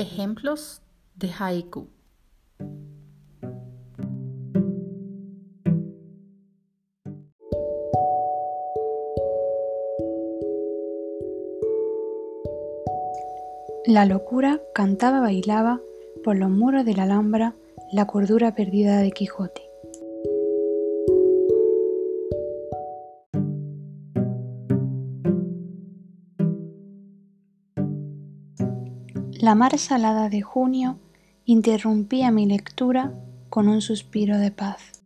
Ejemplos de haiku. La locura cantaba, bailaba por los muros de la Alhambra la cordura perdida de Quijote. La mar salada de junio interrumpía mi lectura con un suspiro de paz.